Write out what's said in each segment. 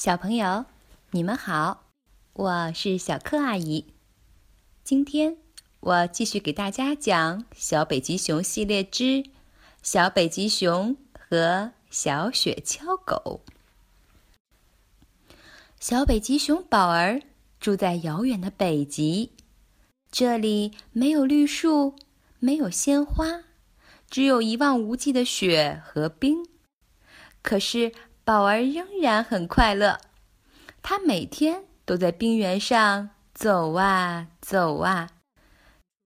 小朋友，你们好，我是小柯阿姨。今天我继续给大家讲《小北极熊系列之小北极熊和小雪橇狗》。小北极熊宝儿住在遥远的北极，这里没有绿树，没有鲜花，只有一望无际的雪和冰。可是。宝儿仍然很快乐，他每天都在冰原上走啊走啊，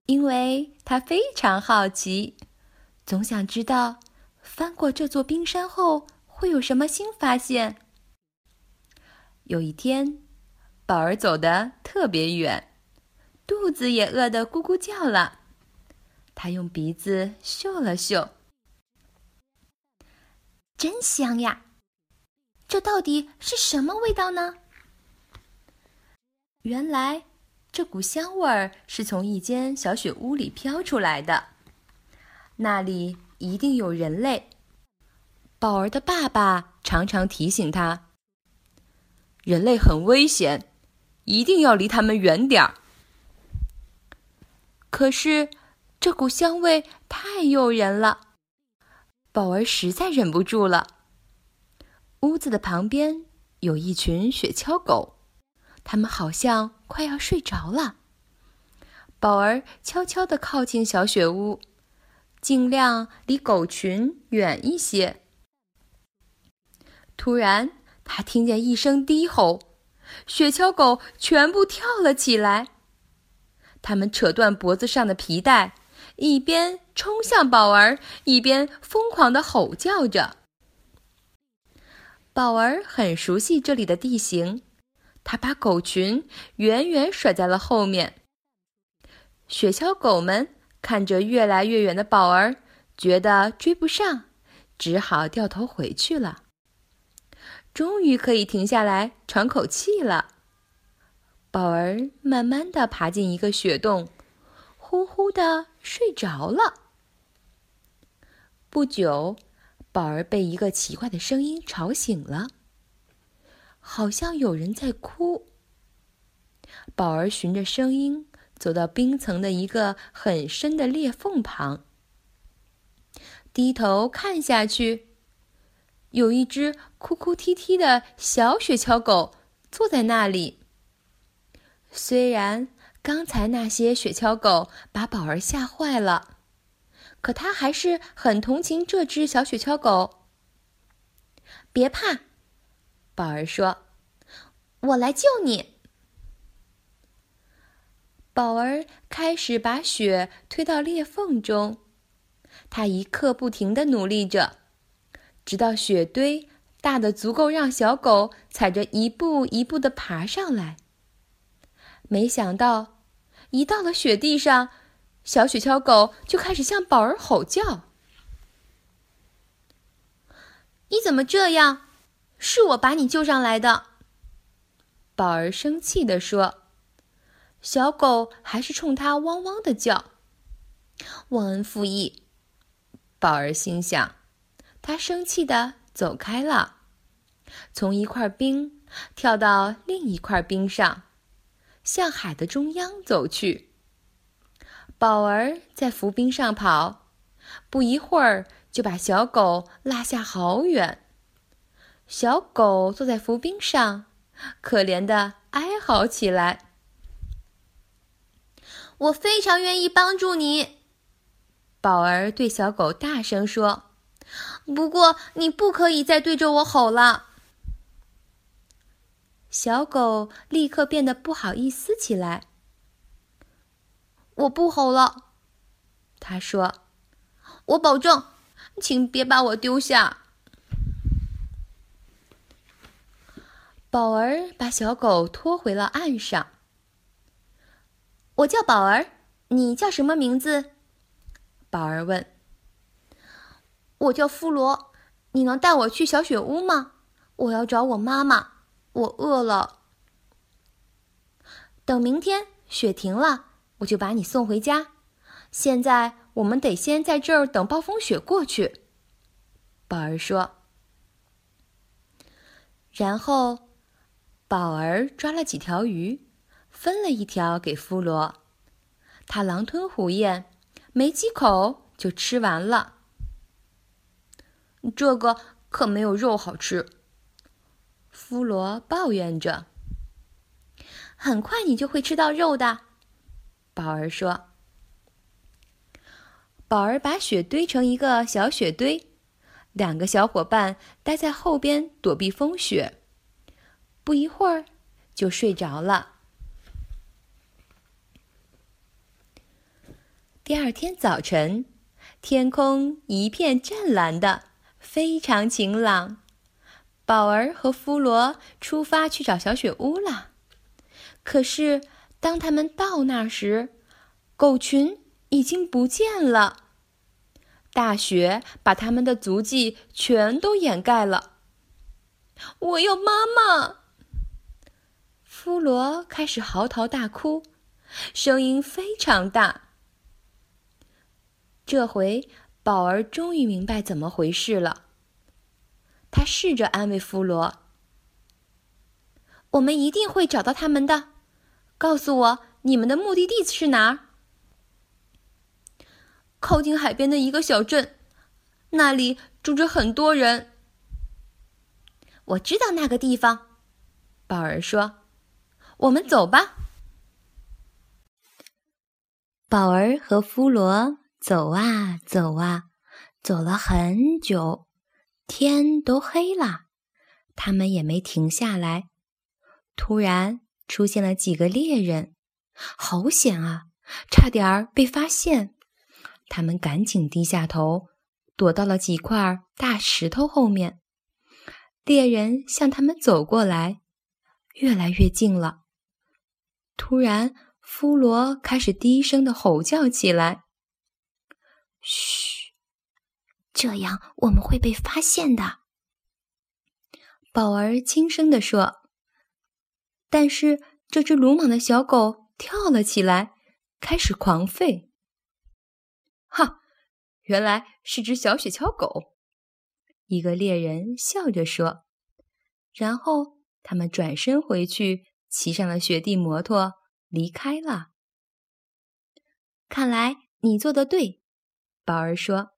因为他非常好奇，总想知道翻过这座冰山后会有什么新发现。有一天，宝儿走得特别远，肚子也饿得咕咕叫了，他用鼻子嗅了嗅，真香呀！这到底是什么味道呢？原来，这股香味儿是从一间小雪屋里飘出来的，那里一定有人类。宝儿的爸爸常常提醒他：“人类很危险，一定要离他们远点儿。”可是，这股香味太诱人了，宝儿实在忍不住了。屋子的旁边有一群雪橇狗，它们好像快要睡着了。宝儿悄悄地靠近小雪屋，尽量离狗群远一些。突然，他听见一声低吼，雪橇狗全部跳了起来。它们扯断脖子上的皮带，一边冲向宝儿，一边疯狂地吼叫着。宝儿很熟悉这里的地形，他把狗群远远甩在了后面。雪橇狗们看着越来越远的宝儿，觉得追不上，只好掉头回去了。终于可以停下来喘口气了。宝儿慢慢的爬进一个雪洞，呼呼的睡着了。不久。宝儿被一个奇怪的声音吵醒了，好像有人在哭。宝儿循着声音走到冰层的一个很深的裂缝旁，低头看下去，有一只哭哭啼啼的小雪橇狗坐在那里。虽然刚才那些雪橇狗把宝儿吓坏了。可他还是很同情这只小雪橇狗。别怕，宝儿说：“我来救你。”宝儿开始把雪推到裂缝中，他一刻不停的努力着，直到雪堆大的足够让小狗踩着一步一步的爬上来。没想到，一到了雪地上。小雪橇狗就开始向宝儿吼叫：“你怎么这样？是我把你救上来的。”宝儿生气地说。小狗还是冲他汪汪的叫。忘恩负义，宝儿心想。他生气的走开了，从一块冰跳到另一块冰上，向海的中央走去。宝儿在浮冰上跑，不一会儿就把小狗拉下好远。小狗坐在浮冰上，可怜的哀嚎起来。我非常愿意帮助你，宝儿对小狗大声说。不过你不可以再对着我吼了。小狗立刻变得不好意思起来。我不吼了，他说：“我保证，请别把我丢下。”宝儿把小狗拖回了岸上。我叫宝儿，你叫什么名字？宝儿问。我叫弗罗，你能带我去小雪屋吗？我要找我妈妈，我饿了。等明天雪停了。我就把你送回家。现在我们得先在这儿等暴风雪过去。宝儿说。然后宝儿抓了几条鱼，分了一条给夫罗。他狼吞虎咽，没几口就吃完了。这个可没有肉好吃。夫罗抱怨着。很快你就会吃到肉的，宝儿说。宝儿把雪堆成一个小雪堆，两个小伙伴待在后边躲避风雪。不一会儿就睡着了。第二天早晨，天空一片湛蓝的，非常晴朗。宝儿和弗罗出发去找小雪屋了。可是，当他们到那时，狗群已经不见了。大雪把他们的足迹全都掩盖了。我要妈妈！弗罗开始嚎啕大哭，声音非常大。这回，宝儿终于明白怎么回事了。他试着安慰弗罗：“我们一定会找到他们的。”告诉我，你们的目的地是哪儿？靠近海边的一个小镇，那里住着很多人。我知道那个地方，宝儿说：“我们走吧。”宝儿和弗罗走啊走啊，走了很久，天都黑了，他们也没停下来。突然。出现了几个猎人，好险啊！差点儿被发现。他们赶紧低下头，躲到了几块大石头后面。猎人向他们走过来，越来越近了。突然，弗罗开始低声的吼叫起来：“嘘，这样我们会被发现的。”宝儿轻声的说。但是这只鲁莽的小狗跳了起来，开始狂吠。哈，原来是只小雪橇狗。一个猎人笑着说。然后他们转身回去，骑上了雪地摩托离开了。看来你做的对，宝儿说。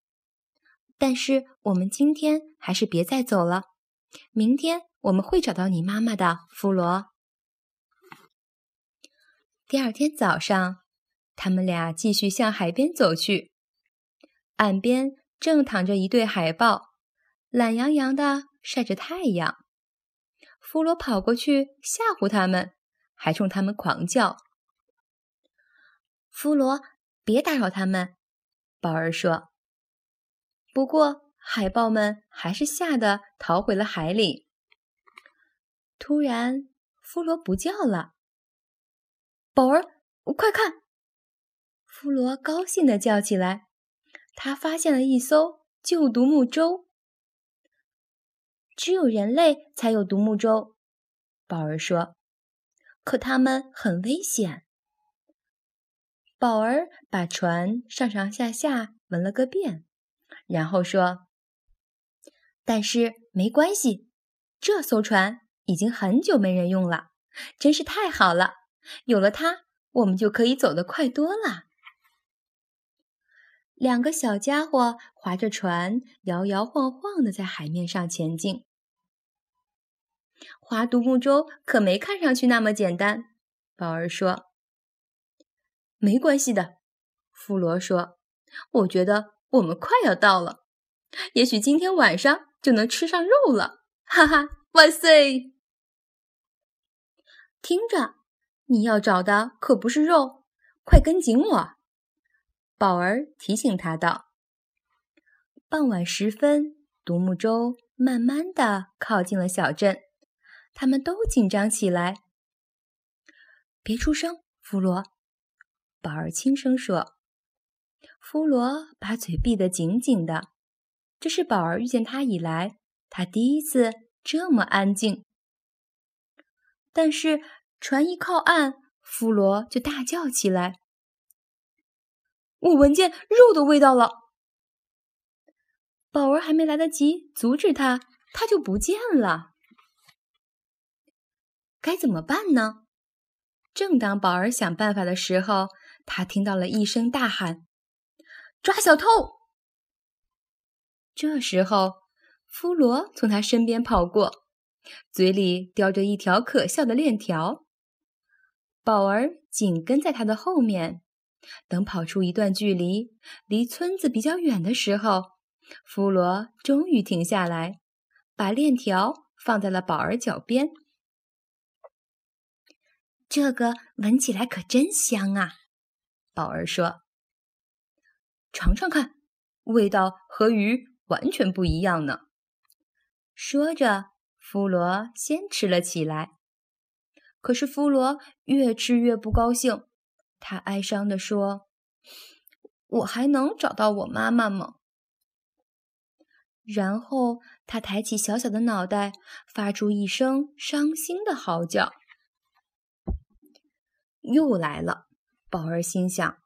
但是我们今天还是别再走了。明天我们会找到你妈妈的，弗罗。第二天早上，他们俩继续向海边走去。岸边正躺着一对海豹，懒洋洋的晒着太阳。弗罗跑过去吓唬他们，还冲他们狂叫：“弗罗，别打扰他们！”宝儿说。不过，海豹们还是吓得逃回了海里。突然，弗罗不叫了。宝儿，快看！弗罗高兴地叫起来。他发现了一艘旧独木舟。只有人类才有独木舟，宝儿说。可它们很危险。宝儿把船上上下下闻了个遍，然后说：“但是没关系，这艘船已经很久没人用了，真是太好了。”有了它，我们就可以走得快多了。两个小家伙划着船，摇摇晃晃的在海面上前进。划独木舟可没看上去那么简单，宝儿说。没关系的，弗罗说。我觉得我们快要到了，也许今天晚上就能吃上肉了。哈哈，万岁！听着。你要找的可不是肉，快跟紧我！”宝儿提醒他道。傍晚时分，独木舟慢慢的靠近了小镇，他们都紧张起来。别出声，弗罗。”宝儿轻声说。弗罗把嘴闭得紧紧的，这是宝儿遇见他以来，他第一次这么安静。但是。船一靠岸，弗罗就大叫起来：“我闻见肉的味道了！”宝儿还没来得及阻止他，他就不见了。该怎么办呢？正当宝儿想办法的时候，他听到了一声大喊：“抓小偷！”这时候，弗罗从他身边跑过，嘴里叼着一条可笑的链条。宝儿紧跟在他的后面。等跑出一段距离，离村子比较远的时候，弗罗终于停下来，把链条放在了宝儿脚边。这个闻起来可真香啊！宝儿说：“尝尝看，味道和鱼完全不一样呢。”说着，弗罗先吃了起来。可是弗罗越吃越不高兴，他哀伤地说：“我还能找到我妈妈吗？”然后他抬起小小的脑袋，发出一声伤心的嚎叫。又来了，宝儿心想：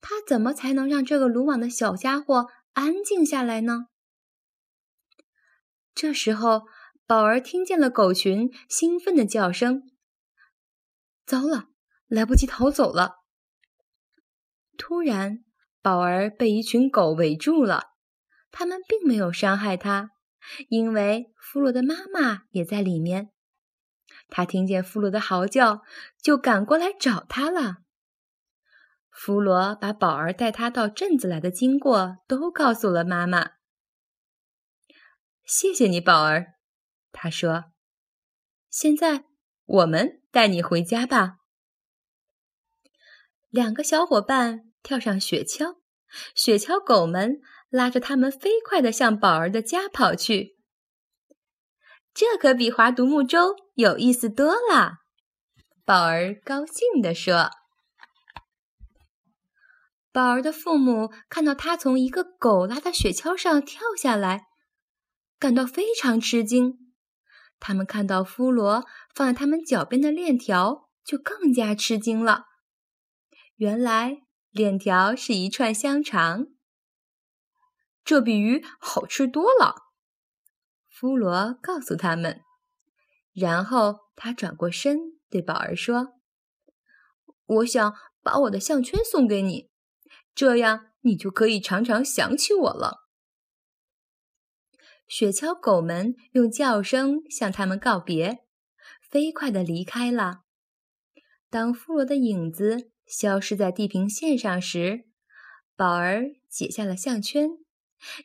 他怎么才能让这个鲁莽的小家伙安静下来呢？这时候，宝儿听见了狗群兴奋的叫声。糟了，来不及逃走了！突然，宝儿被一群狗围住了，他们并没有伤害他，因为弗罗的妈妈也在里面。他听见弗罗的嚎叫，就赶过来找他了。弗罗把宝儿带他到镇子来的经过都告诉了妈妈。谢谢你，宝儿，他说。现在我们带你回家吧。两个小伙伴跳上雪橇，雪橇狗们拉着他们飞快地向宝儿的家跑去。这可比划独木舟有意思多了，宝儿高兴地说。宝儿的父母看到他从一个狗拉的雪橇上跳下来，感到非常吃惊。他们看到弗罗放在他们脚边的链条，就更加吃惊了。原来链条是一串香肠，这比鱼好吃多了。弗罗告诉他们，然后他转过身对宝儿说：“我想把我的项圈送给你，这样你就可以常常想起我了。”雪橇狗们用叫声向他们告别，飞快地离开了。当弗罗的影子消失在地平线上时，宝儿解下了项圈。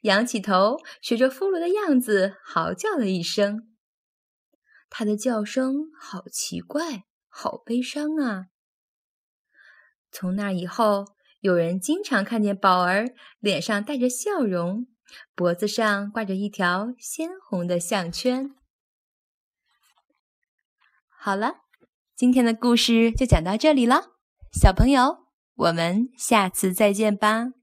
仰起头，学着弗罗的样子嚎叫了一声。他的叫声好奇怪，好悲伤啊！从那以后，有人经常看见宝儿脸上带着笑容，脖子上挂着一条鲜红的项圈。好了，今天的故事就讲到这里了，小朋友，我们下次再见吧。